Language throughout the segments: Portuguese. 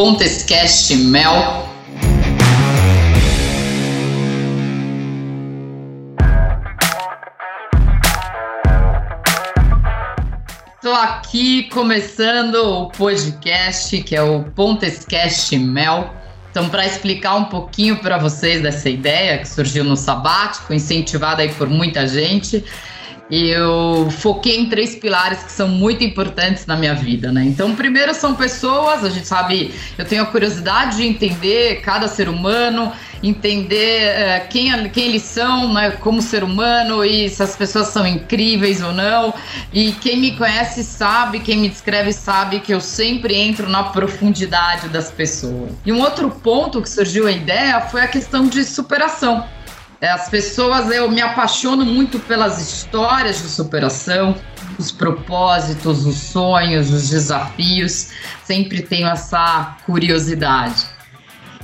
Pontescast Mel. Estou aqui começando o podcast que é o Pontescast Mel. Então, para explicar um pouquinho para vocês dessa ideia que surgiu no sabático, incentivada aí por muita gente, eu foquei em três pilares que são muito importantes na minha vida, né? Então, primeiro são pessoas, a gente sabe, eu tenho a curiosidade de entender cada ser humano, entender uh, quem, quem eles são, né, como ser humano e se as pessoas são incríveis ou não. E quem me conhece sabe, quem me descreve sabe que eu sempre entro na profundidade das pessoas. E um outro ponto que surgiu a ideia foi a questão de superação. As pessoas, eu me apaixono muito pelas histórias de superação, os propósitos, os sonhos, os desafios. Sempre tenho essa curiosidade.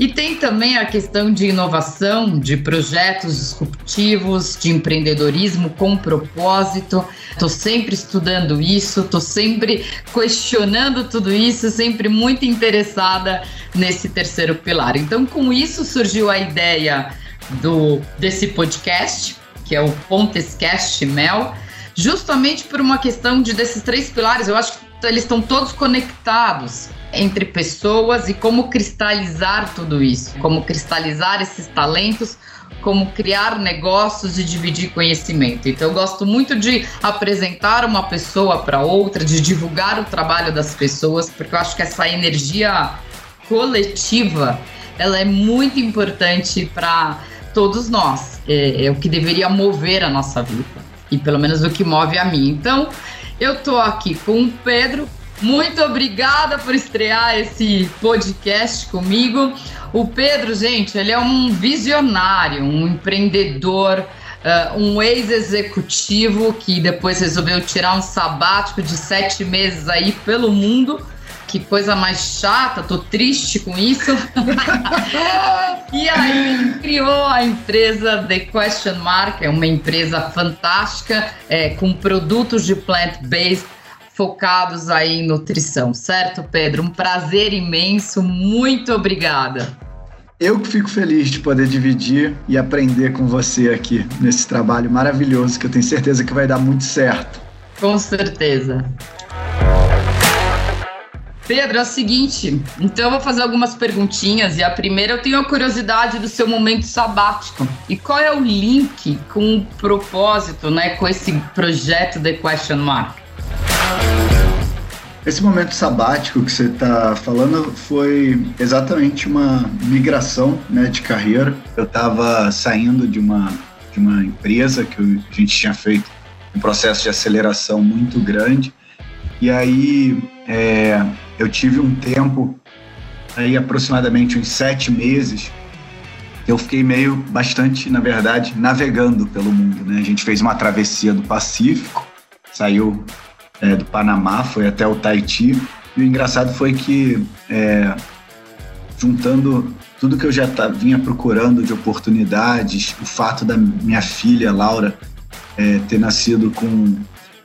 E tem também a questão de inovação, de projetos disruptivos, de empreendedorismo com propósito. Estou sempre estudando isso, estou sempre questionando tudo isso, sempre muito interessada nesse terceiro pilar. Então, com isso surgiu a ideia do desse podcast, que é o Pontescast Mel, justamente por uma questão de desses três pilares. Eu acho que eles estão todos conectados entre pessoas e como cristalizar tudo isso, como cristalizar esses talentos, como criar negócios e dividir conhecimento. Então, eu gosto muito de apresentar uma pessoa para outra, de divulgar o trabalho das pessoas, porque eu acho que essa energia coletiva ela é muito importante para todos nós. É, é, o que deveria mover a nossa vida. E pelo menos o que move a mim. Então, eu tô aqui com o Pedro. Muito obrigada por estrear esse podcast comigo. O Pedro, gente, ele é um visionário, um empreendedor, uh, um ex-executivo que depois resolveu tirar um sabático de sete meses aí pelo mundo que coisa mais chata, tô triste com isso. e aí criou a empresa The Question Mark, é uma empresa fantástica é, com produtos de plant-based focados aí em nutrição, certo, Pedro? Um prazer imenso, muito obrigada. Eu que fico feliz de poder dividir e aprender com você aqui nesse trabalho maravilhoso que eu tenho certeza que vai dar muito certo. Com certeza. Pedro, é o seguinte, então eu vou fazer algumas perguntinhas e a primeira eu tenho a curiosidade do seu momento sabático. E qual é o link com o propósito, né, com esse projeto The Question Mark? Esse momento sabático que você está falando foi exatamente uma migração né, de carreira. Eu estava saindo de uma, de uma empresa que a gente tinha feito um processo de aceleração muito grande. E aí é, eu tive um tempo, aí aproximadamente uns sete meses, eu fiquei meio bastante, na verdade, navegando pelo mundo. Né? A gente fez uma travessia do Pacífico, saiu é, do Panamá, foi até o Tahiti. E o engraçado foi que, é, juntando tudo que eu já vinha procurando de oportunidades, o fato da minha filha, Laura, é, ter nascido com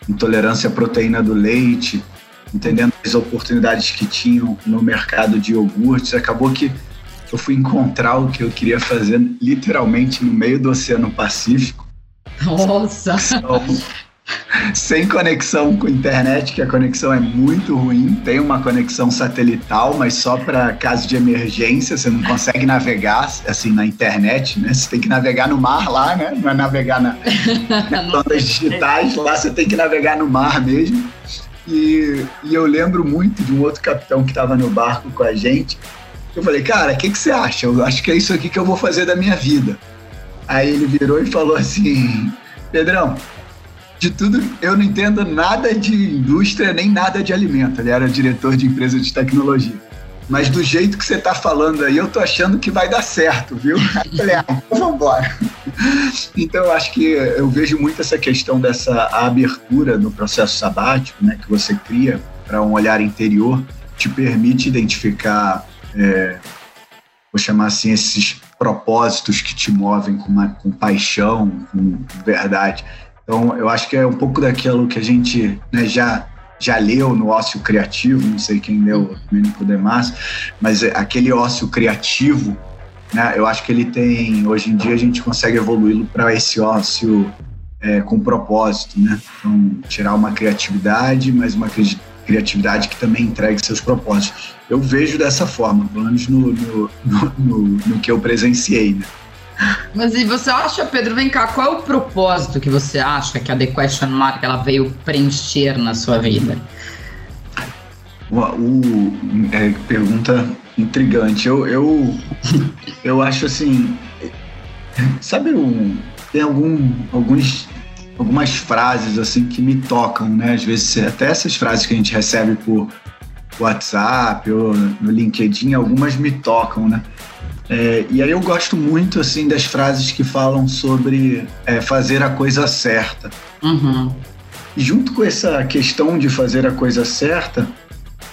intolerância à proteína do leite, entendendo as oportunidades que tinham no mercado de iogurtes, acabou que eu fui encontrar o que eu queria fazer literalmente no meio do Oceano Pacífico. Nossa! Então, sem conexão com internet, que a conexão é muito ruim. Tem uma conexão satelital, mas só para caso de emergência, você não consegue navegar assim na internet, né? Você tem que navegar no mar lá, né? Não é navegar na, nas ondas digitais, lá você tem que navegar no mar mesmo. E, e eu lembro muito de um outro capitão que estava no barco com a gente. Eu falei, cara, o que, que você acha? Eu acho que é isso aqui que eu vou fazer da minha vida. Aí ele virou e falou assim: Pedrão, de tudo, eu não entendo nada de indústria nem nada de alimento. Ele era diretor de empresa de tecnologia. Mas do jeito que você está falando aí, eu tô achando que vai dar certo, viu? Eu falei, ah, então vamos embora. Então, eu acho que eu vejo muito essa questão dessa abertura no processo sabático, né, que você cria para um olhar interior, te permite identificar, é, vou chamar assim, esses propósitos que te movem com, uma, com paixão, com verdade. Então, eu acho que é um pouco daquilo que a gente né, já já leu no Ócio Criativo, não sei quem leu, Domenico De Massa, mas aquele ócio criativo, né, eu acho que ele tem, hoje em dia a gente consegue evoluí-lo para esse ócio é, com propósito, né? Então, tirar uma criatividade, mas uma criatividade que também entregue seus propósitos. Eu vejo dessa forma, pelo menos no, no, no, no que eu presenciei, né? Mas e você acha, Pedro, vem cá, qual é o propósito que você acha que a The Question Mark ela veio preencher na sua vida? O, o é, pergunta intrigante. Eu, eu, eu acho assim, sabe um, tem algum, alguns, algumas frases assim que me tocam, né? Às vezes até essas frases que a gente recebe por WhatsApp ou no LinkedIn, algumas me tocam, né? É, e aí eu gosto muito assim das frases que falam sobre é, fazer a coisa certa. Uhum. E junto com essa questão de fazer a coisa certa,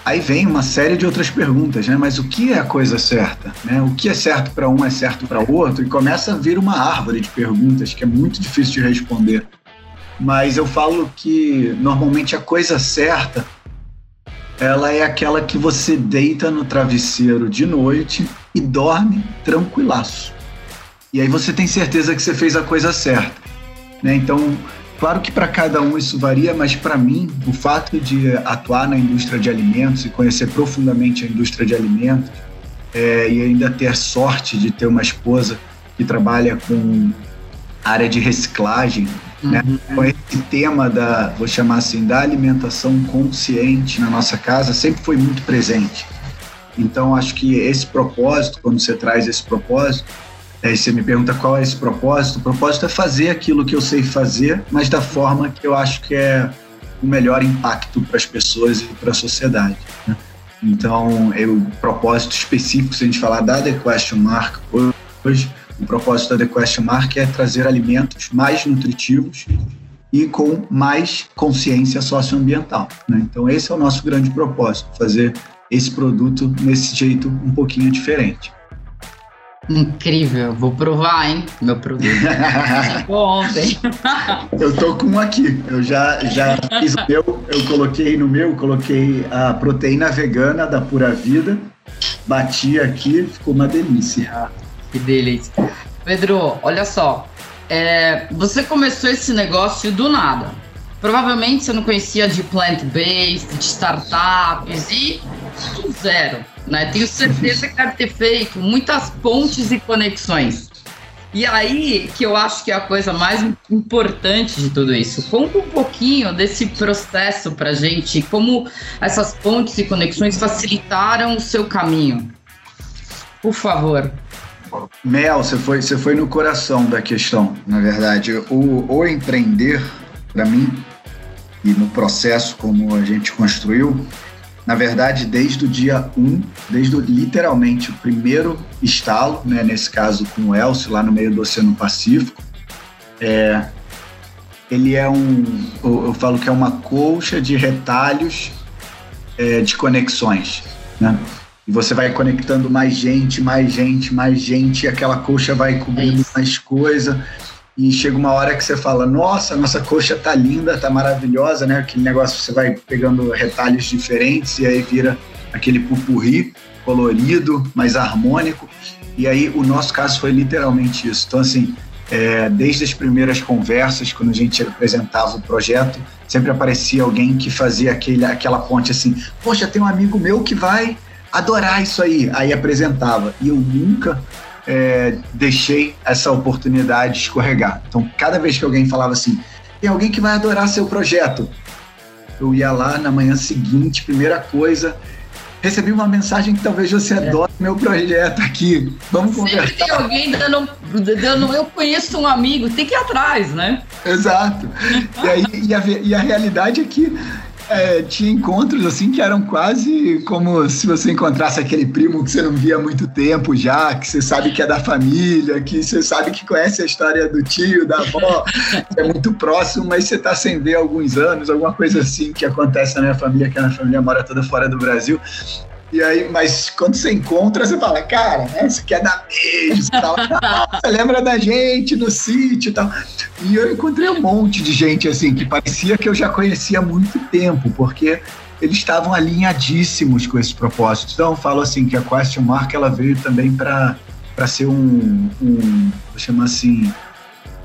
aí vem uma série de outras perguntas, né? Mas o que é a coisa certa? Né? O que é certo para um é certo para outro? E começa a vir uma árvore de perguntas que é muito difícil de responder. Mas eu falo que normalmente a coisa certa ela é aquela que você deita no travesseiro de noite e dorme tranquilaço. E aí você tem certeza que você fez a coisa certa. Né? Então, claro que para cada um isso varia, mas para mim, o fato de atuar na indústria de alimentos e conhecer profundamente a indústria de alimentos é, e ainda ter sorte de ter uma esposa que trabalha com área de reciclagem, né? uhum. né? com esse tema da, vou chamar assim, da alimentação consciente na nossa casa sempre foi muito presente. Então, acho que esse propósito, quando você traz esse propósito, aí você me pergunta qual é esse propósito, o propósito é fazer aquilo que eu sei fazer, mas da forma que eu acho que é o melhor impacto para as pessoas e para a sociedade. Né? Então, o propósito específico, se a gente falar da The Question Mark hoje, o propósito da The Question Mark é trazer alimentos mais nutritivos e com mais consciência socioambiental. Né? Então, esse é o nosso grande propósito, fazer esse produto nesse jeito um pouquinho diferente. Incrível, vou provar, hein, meu produto. ontem. eu tô com um aqui. Eu já, já fiz o meu, eu coloquei no meu, coloquei a proteína vegana da Pura Vida. Bati aqui, ficou uma delícia. Que delícia. Pedro, olha só. É, você começou esse negócio do nada. Provavelmente você não conhecia de plant-based, de startups e zero. Né? Tenho certeza que deve ter feito muitas pontes e conexões. E aí que eu acho que é a coisa mais importante de tudo isso. Conta um pouquinho desse processo pra gente, como essas pontes e conexões facilitaram o seu caminho. Por favor. Mel, você foi, você foi no coração da questão, na verdade. O, o empreender, para mim, e no processo como a gente construiu, na verdade, desde o dia 1, desde literalmente o primeiro estalo, né, nesse caso com o Elcio, lá no meio do Oceano Pacífico, é, ele é um, eu, eu falo que é uma colcha de retalhos é, de conexões, né? E você vai conectando mais gente, mais gente, mais gente, e aquela coxa vai cobrindo é mais coisa. E chega uma hora que você fala: Nossa, nossa coxa tá linda, tá maravilhosa, né? Aquele negócio você vai pegando retalhos diferentes e aí vira aquele pupurri colorido, mais harmônico. E aí o nosso caso foi literalmente isso. Então, assim, é, desde as primeiras conversas, quando a gente apresentava o projeto, sempre aparecia alguém que fazia aquele, aquela ponte assim: Poxa, tem um amigo meu que vai adorar isso aí. Aí apresentava. E eu nunca é, deixei essa oportunidade escorregar. Então, cada vez que alguém falava assim, tem alguém que vai adorar seu projeto, eu ia lá na manhã seguinte, primeira coisa, recebi uma mensagem que talvez você é. adore meu projeto aqui. Vamos Sempre conversar. tem alguém dando, dando, eu conheço um amigo, tem que ir atrás, né? Exato. e, aí, e, a, e a realidade é que é, tinha encontros assim que eram quase como se você encontrasse aquele primo que você não via há muito tempo já, que você sabe que é da família, que você sabe que conhece a história do tio, da avó, é muito próximo, mas você está sem ver há alguns anos, alguma coisa assim que acontece na minha família, que a minha família mora toda fora do Brasil. E aí, mas quando você encontra, você fala, cara, né, você quer dar beijo, tal, você lembra da gente no sítio e tal. E eu encontrei um monte de gente assim que parecia que eu já conhecia há muito tempo, porque eles estavam alinhadíssimos com esse propósito. Então, eu falo assim que a Question Mark ela veio também para para ser um, um vou chamar assim,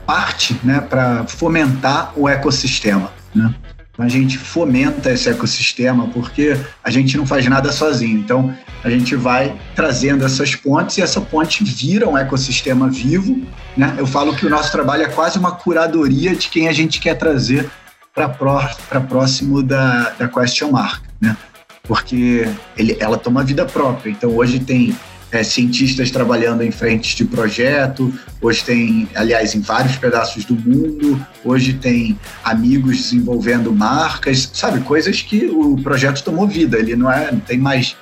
parte, né, para fomentar o ecossistema, né? A gente fomenta esse ecossistema porque a gente não faz nada sozinho. Então, a gente vai trazendo essas pontes e essa ponte vira um ecossistema vivo. Né? Eu falo que o nosso trabalho é quase uma curadoria de quem a gente quer trazer para próximo da, da question mark, né? porque ele, ela toma vida própria. Então, hoje tem é, cientistas trabalhando em frentes de projeto, hoje tem, aliás, em vários pedaços do mundo, hoje tem amigos desenvolvendo marcas, sabe, coisas que o projeto tomou vida, ele não é, não tem mais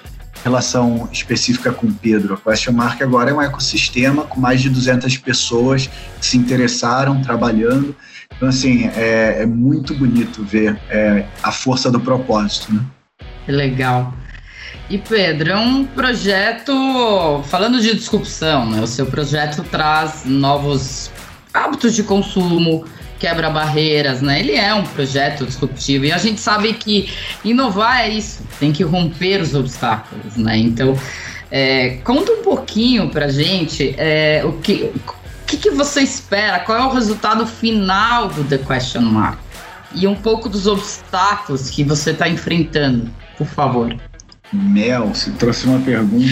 relação específica com o Pedro. A Question Mark agora é um ecossistema com mais de 200 pessoas que se interessaram, trabalhando. Então, assim, é, é muito bonito ver é, a força do propósito, né? Legal. E Pedro, é um projeto, falando de disrupção, né? O seu projeto traz novos hábitos de consumo, quebra barreiras, né? Ele é um projeto disruptivo e a gente sabe que inovar é isso, tem que romper os obstáculos, né? Então, é, conta um pouquinho pra gente é, o que, o que, que você espera, qual é o resultado final do The Question Mark e um pouco dos obstáculos que você está enfrentando, por favor. Mel, você trouxe uma pergunta.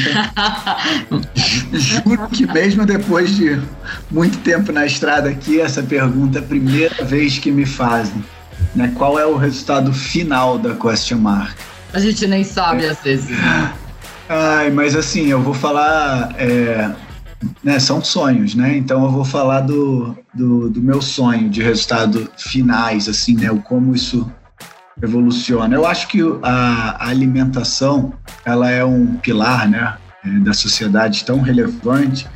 Juro que mesmo depois de muito tempo na estrada aqui, essa pergunta é a primeira vez que me fazem. Né? Qual é o resultado final da question mark? A gente nem sabe é. às vezes. Né? Ai, mas assim, eu vou falar. É, né, são sonhos, né? Então eu vou falar do, do, do meu sonho de resultado finais, assim, né? O como isso evoluciona. Eu acho que a, alimentação ela é um pilar né, é, da sociedade tão relevante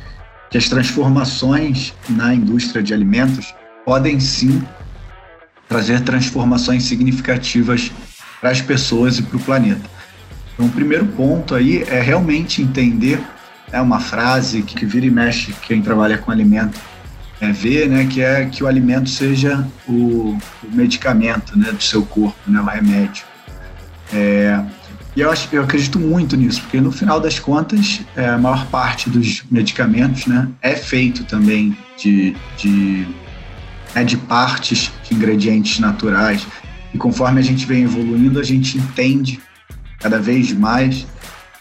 que as transformações na indústria de alimentos podem sim trazer transformações significativas para as pessoas e para o planeta. Então, o primeiro ponto aí é realmente entender é uma frase que vira e mexe quem trabalha com alimento é, ver, né, que é que o alimento seja o, o medicamento, né, do seu corpo, né, o remédio. É, e eu, acho, eu acredito muito nisso, porque no final das contas, é, a maior parte dos medicamentos, né, é feito também de, de, né, de partes, de ingredientes naturais. E conforme a gente vem evoluindo, a gente entende cada vez mais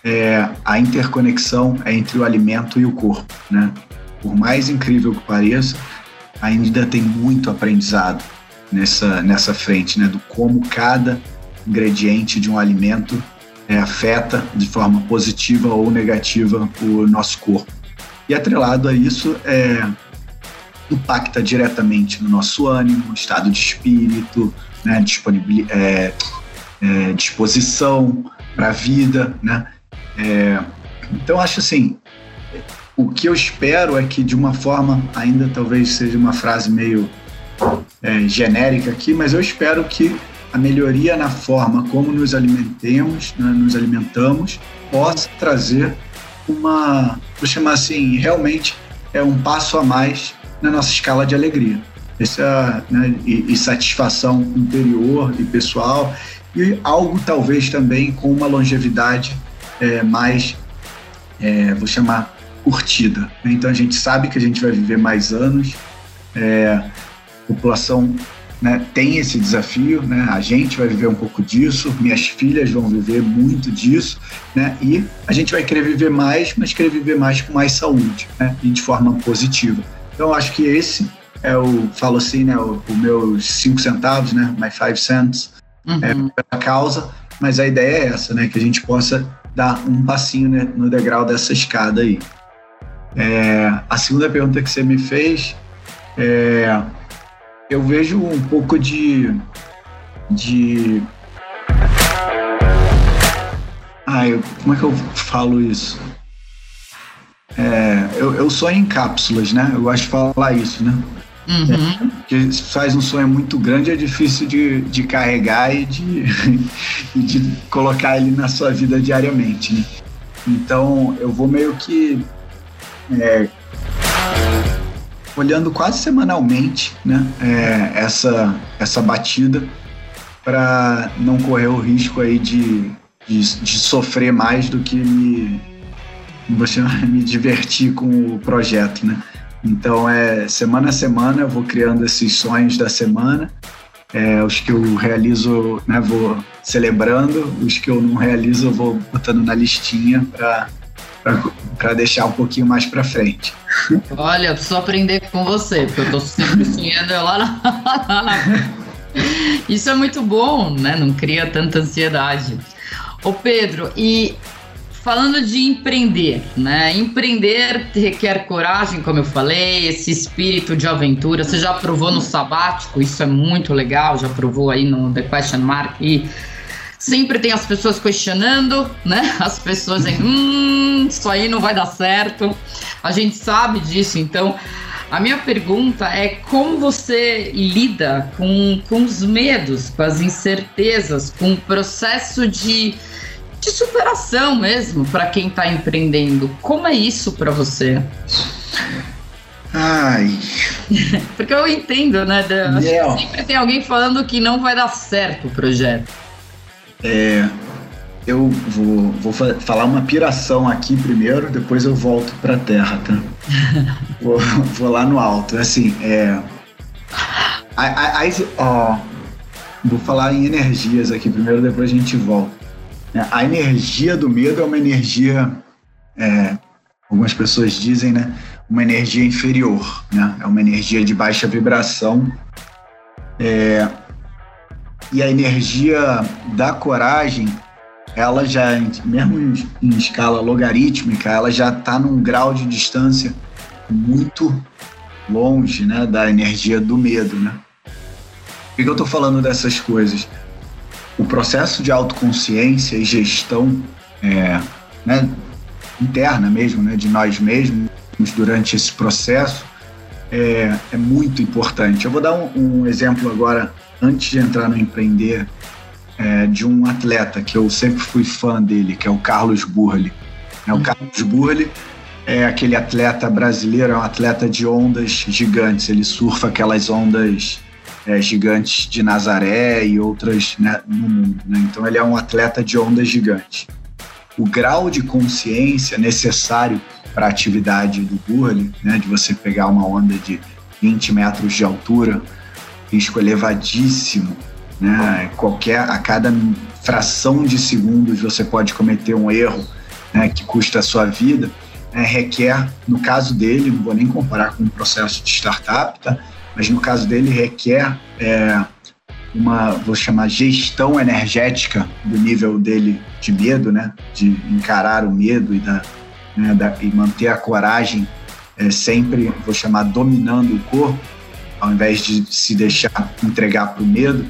é, a interconexão entre o alimento e o corpo, né? Por mais incrível que pareça, ainda tem muito aprendizado nessa, nessa frente, né? Do como cada ingrediente de um alimento é, afeta de forma positiva ou negativa o nosso corpo. E atrelado a isso, é, impacta diretamente no nosso ânimo, estado de espírito, né? É, é, disposição para a vida, né? É, então, acho assim, o que eu espero é que, de uma forma, ainda talvez seja uma frase meio é, genérica aqui, mas eu espero que a melhoria na forma como nos alimentemos, né, nos alimentamos, possa trazer uma, vou chamar assim, realmente é um passo a mais na nossa escala de alegria. Essa, né, e, e satisfação interior e pessoal, e algo talvez também com uma longevidade é, mais, é, vou chamar, curtida. Né? Então a gente sabe que a gente vai viver mais anos, é, a população né, tem esse desafio, né? a gente vai viver um pouco disso, minhas filhas vão viver muito disso, né? e a gente vai querer viver mais, mas querer viver mais com mais saúde né? e de forma positiva. Então acho que esse é o, falo assim, né, o, o meus cinco centavos, né, my five cents, uhum. é a causa, mas a ideia é essa, né, que a gente possa dar um passinho né, no degrau dessa escada aí. É, a segunda pergunta que você me fez, é, eu vejo um pouco de. de ah, eu, como é que eu falo isso? É, eu, eu sonho em cápsulas, né? Eu gosto de falar isso, né? Uhum. É, que faz um sonho muito grande, é difícil de, de carregar e de, e de colocar ele na sua vida diariamente. Né? Então eu vou meio que é, olhando quase semanalmente né, é, essa, essa batida para não correr o risco aí de, de, de, sofrer mais do que me, me divertir com o projeto, né? Então, é semana a semana eu vou criando esses sonhos da semana. É, os que eu realizo, né, vou celebrando. Os que eu não realizo, eu vou botando na listinha para deixar um pouquinho mais para frente. Olha, eu preciso aprender com você, porque eu tô sempre sonhando lá na... Isso é muito bom, né? Não cria tanta ansiedade. Ô Pedro, e falando de empreender, né? Empreender requer coragem, como eu falei, esse espírito de aventura. Você já provou no sabático, isso é muito legal, já provou aí no The Question Mark e sempre tem as pessoas questionando, né? As pessoas dizem, hum, isso aí não vai dar certo. A gente sabe disso, então a minha pergunta é como você lida com, com os medos, com as incertezas, com o processo de de superação mesmo para quem está empreendendo. Como é isso para você? Ai. Porque eu entendo, né? sempre tem alguém falando que não vai dar certo o projeto. É, eu vou, vou falar uma piração aqui primeiro, depois eu volto para a terra, tá? vou, vou, lá no alto. Assim, é. A, a, a, ó, vou falar em energias aqui primeiro, depois a gente volta. É, a energia do medo é uma energia, é, algumas pessoas dizem, né? Uma energia inferior, né? É uma energia de baixa vibração. É, e a energia da coragem, ela já, mesmo em, escala logarítmica, ela já está num grau de distância muito longe, né? Da energia do medo, né? Por que eu estou falando dessas coisas? o processo de autoconsciência e gestão é, né, interna mesmo, né, de nós mesmos durante esse processo é, é muito importante. Eu vou dar um, um, exemplo agora, antes de entrar no empreender, é, de um atleta que eu sempre fui fã dele, que é o Carlos Burli. É, o uhum. Carlos Burli é aquele atleta brasileiro, é um atleta de ondas gigantes. Ele surfa aquelas ondas é, gigantes de Nazaré e outras né, no mundo. Né? Então ele é um atleta de onda gigante. O grau de consciência necessário para a atividade do burley, né, de você pegar uma onda de 20 metros de altura, risco elevadíssimo, né? Qualquer a cada fração de segundos você pode cometer um erro, né, que custa a sua vida. Né, requer, no caso dele, não vou nem comparar com o processo de startup, tá? mas no caso dele requer é, uma, vou chamar, gestão energética do nível dele de medo, né? De encarar o medo e, da, né, da e manter a coragem é, sempre, vou chamar, dominando o corpo, ao invés de se deixar entregar para o medo.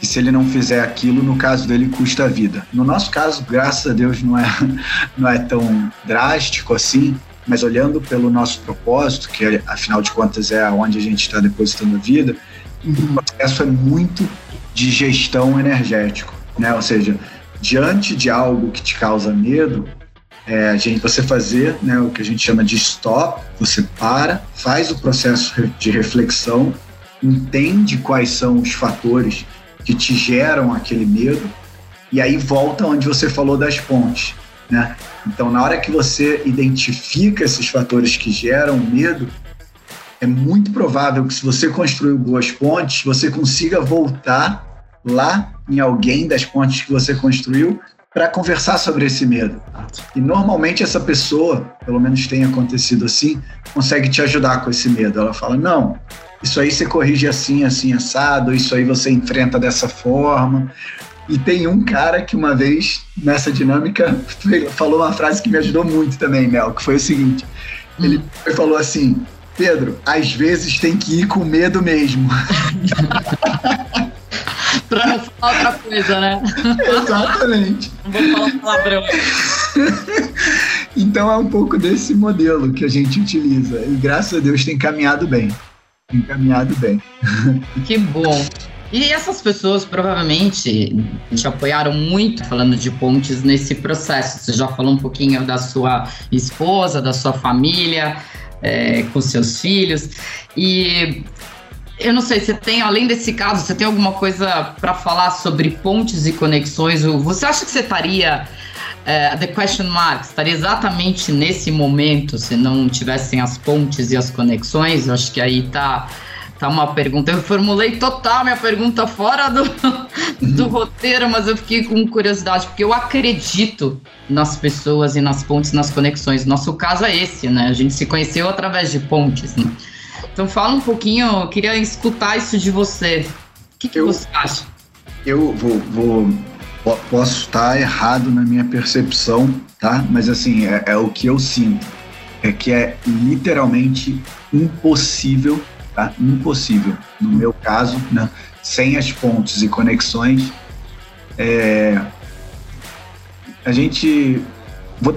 E se ele não fizer aquilo, no caso dele, custa a vida. No nosso caso, graças a Deus, não é, não é tão drástico assim, mas olhando pelo nosso propósito, que afinal de contas é onde a gente está depositando a vida, o processo é muito de gestão energético, né? Ou seja, diante de algo que te causa medo, é, a gente, você fazer né, o que a gente chama de stop, você para, faz o processo de reflexão, entende quais são os fatores que te geram aquele medo, e aí volta onde você falou das pontes. Né? Então, na hora que você identifica esses fatores que geram medo, é muito provável que se você construiu boas pontes, você consiga voltar lá em alguém das pontes que você construiu para conversar sobre esse medo. E normalmente essa pessoa, pelo menos tem acontecido assim, consegue te ajudar com esse medo. Ela fala: "Não, isso aí você corrige assim, assim assado, isso aí você enfrenta dessa forma". E tem um cara que uma vez, nessa dinâmica, falou uma frase que me ajudou muito também, Mel, que foi o seguinte: ele hum. falou assim, Pedro, às vezes tem que ir com medo mesmo. pra não falar outra coisa, né? Exatamente. Não vou falar palavrão. então é um pouco desse modelo que a gente utiliza. E graças a Deus tem caminhado bem. encaminhado bem. Que bom. E essas pessoas provavelmente te apoiaram muito falando de pontes nesse processo. Você já falou um pouquinho da sua esposa, da sua família, é, com seus filhos. E eu não sei, você tem, além desse caso, você tem alguma coisa para falar sobre pontes e conexões? Você acha que você estaria. É, the question mark estaria exatamente nesse momento se não tivessem as pontes e as conexões? Eu acho que aí tá Tá uma pergunta. Eu formulei total minha pergunta fora do, do roteiro, mas eu fiquei com curiosidade, porque eu acredito nas pessoas e nas pontes, nas conexões. Nosso caso é esse, né? A gente se conheceu através de pontes, né? Então fala um pouquinho, eu queria escutar isso de você. O que, que eu, você acha? Eu vou, vou, posso estar errado na minha percepção, tá? Mas assim, é, é o que eu sinto. É que é literalmente impossível tá? Impossível. No meu caso, né? sem as pontes e conexões, é, a gente.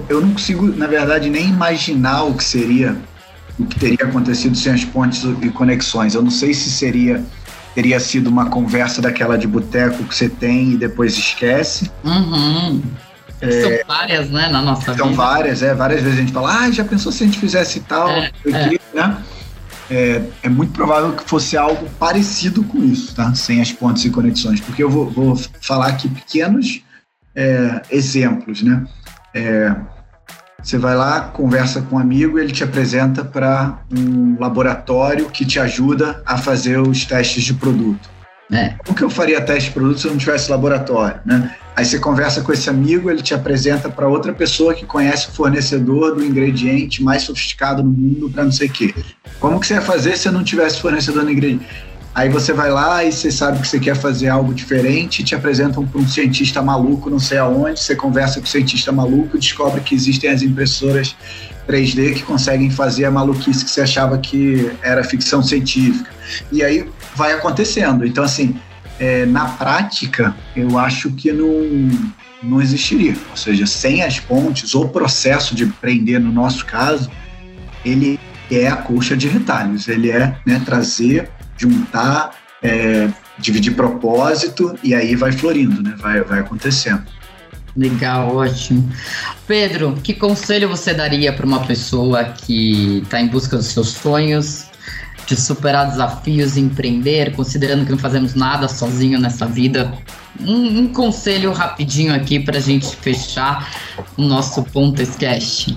Eu não consigo, na verdade, nem imaginar o que seria, o que teria acontecido sem as pontes e conexões. Eu não sei se seria teria sido uma conversa daquela de boteco que você tem e depois esquece. Uhum. É, são várias, né, na nossa são vida. São várias, é. Várias vezes a gente fala, ah, já pensou se a gente fizesse tal, é, aqui, é. né? é, é, muito provável que fosse algo parecido com isso, tá? Sem as pontes e conexões, porque eu vou, vou falar aqui pequenos é, exemplos, né? Você vai lá, conversa com um amigo, ele te apresenta para um laboratório que te ajuda a fazer os testes de produto. É. Como que eu faria teste de produto se eu não tivesse laboratório, né? Aí você conversa com esse amigo, ele te apresenta para outra pessoa que conhece o fornecedor do ingrediente mais sofisticado no mundo para não sei o quê. Como que você ia fazer se eu não tivesse fornecedor do ingrediente? Aí você vai lá e você sabe que você quer fazer algo diferente, te apresentam para um cientista maluco, não sei aonde, você conversa com o cientista maluco, descobre que existem as impressoras 3D que conseguem fazer a maluquice que você achava que era ficção científica. E aí vai acontecendo. Então, assim, é, na prática, eu acho que não, não existiria. Ou seja, sem as pontes, o processo de prender, no nosso caso, ele é a colcha de retalhos. Ele é né, trazer, juntar, é, dividir propósito e aí vai florindo, né? vai, vai acontecendo. Legal, ótimo. Pedro, que conselho você daria para uma pessoa que está em busca dos seus sonhos, de superar desafios, empreender, considerando que não fazemos nada sozinho nessa vida? Um, um conselho rapidinho aqui para a gente fechar o nosso Pontescast.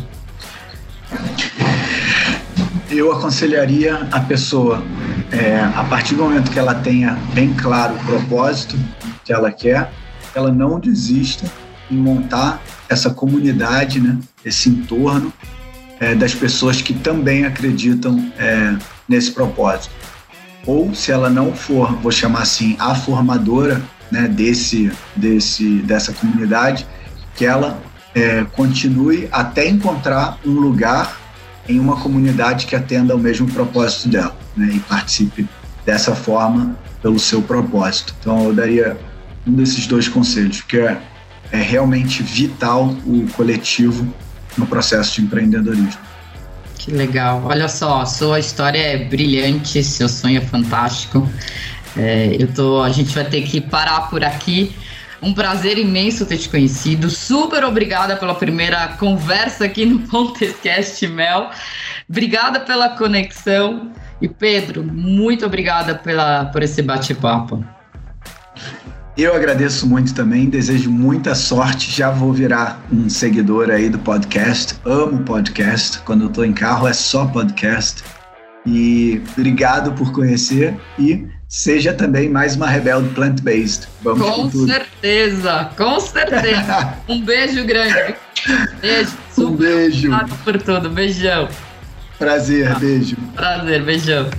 Eu aconselharia a pessoa, é, a partir do momento que ela tenha bem claro o propósito que ela quer, ela não desista em montar essa comunidade, né, esse entorno é, das pessoas que também acreditam é, nesse propósito. Ou se ela não for, vou chamar assim, a formadora né, desse, desse, dessa comunidade, que ela é, continue até encontrar um lugar em uma comunidade que atenda ao mesmo propósito dela né, e participe dessa forma pelo seu propósito. Então eu daria um desses dois conselhos, que é é realmente vital o coletivo no processo de empreendedorismo. Que legal. Olha só, sua história é brilhante, seu sonho é fantástico. É, eu tô, a gente vai ter que parar por aqui. Um prazer imenso ter te conhecido. Super obrigada pela primeira conversa aqui no Pontescast Mel. Obrigada pela conexão. E Pedro, muito obrigada pela, por esse bate-papo. Eu agradeço muito também, desejo muita sorte. Já vou virar um seguidor aí do podcast. Amo podcast. Quando eu tô em carro é só podcast. E obrigado por conhecer e seja também mais uma rebelde plant-based. Vamos com, com certeza, com certeza. um beijo grande. Beijo. um beijo. Obrigado por tudo. Beijão. Prazer, beijo. Prazer, beijão.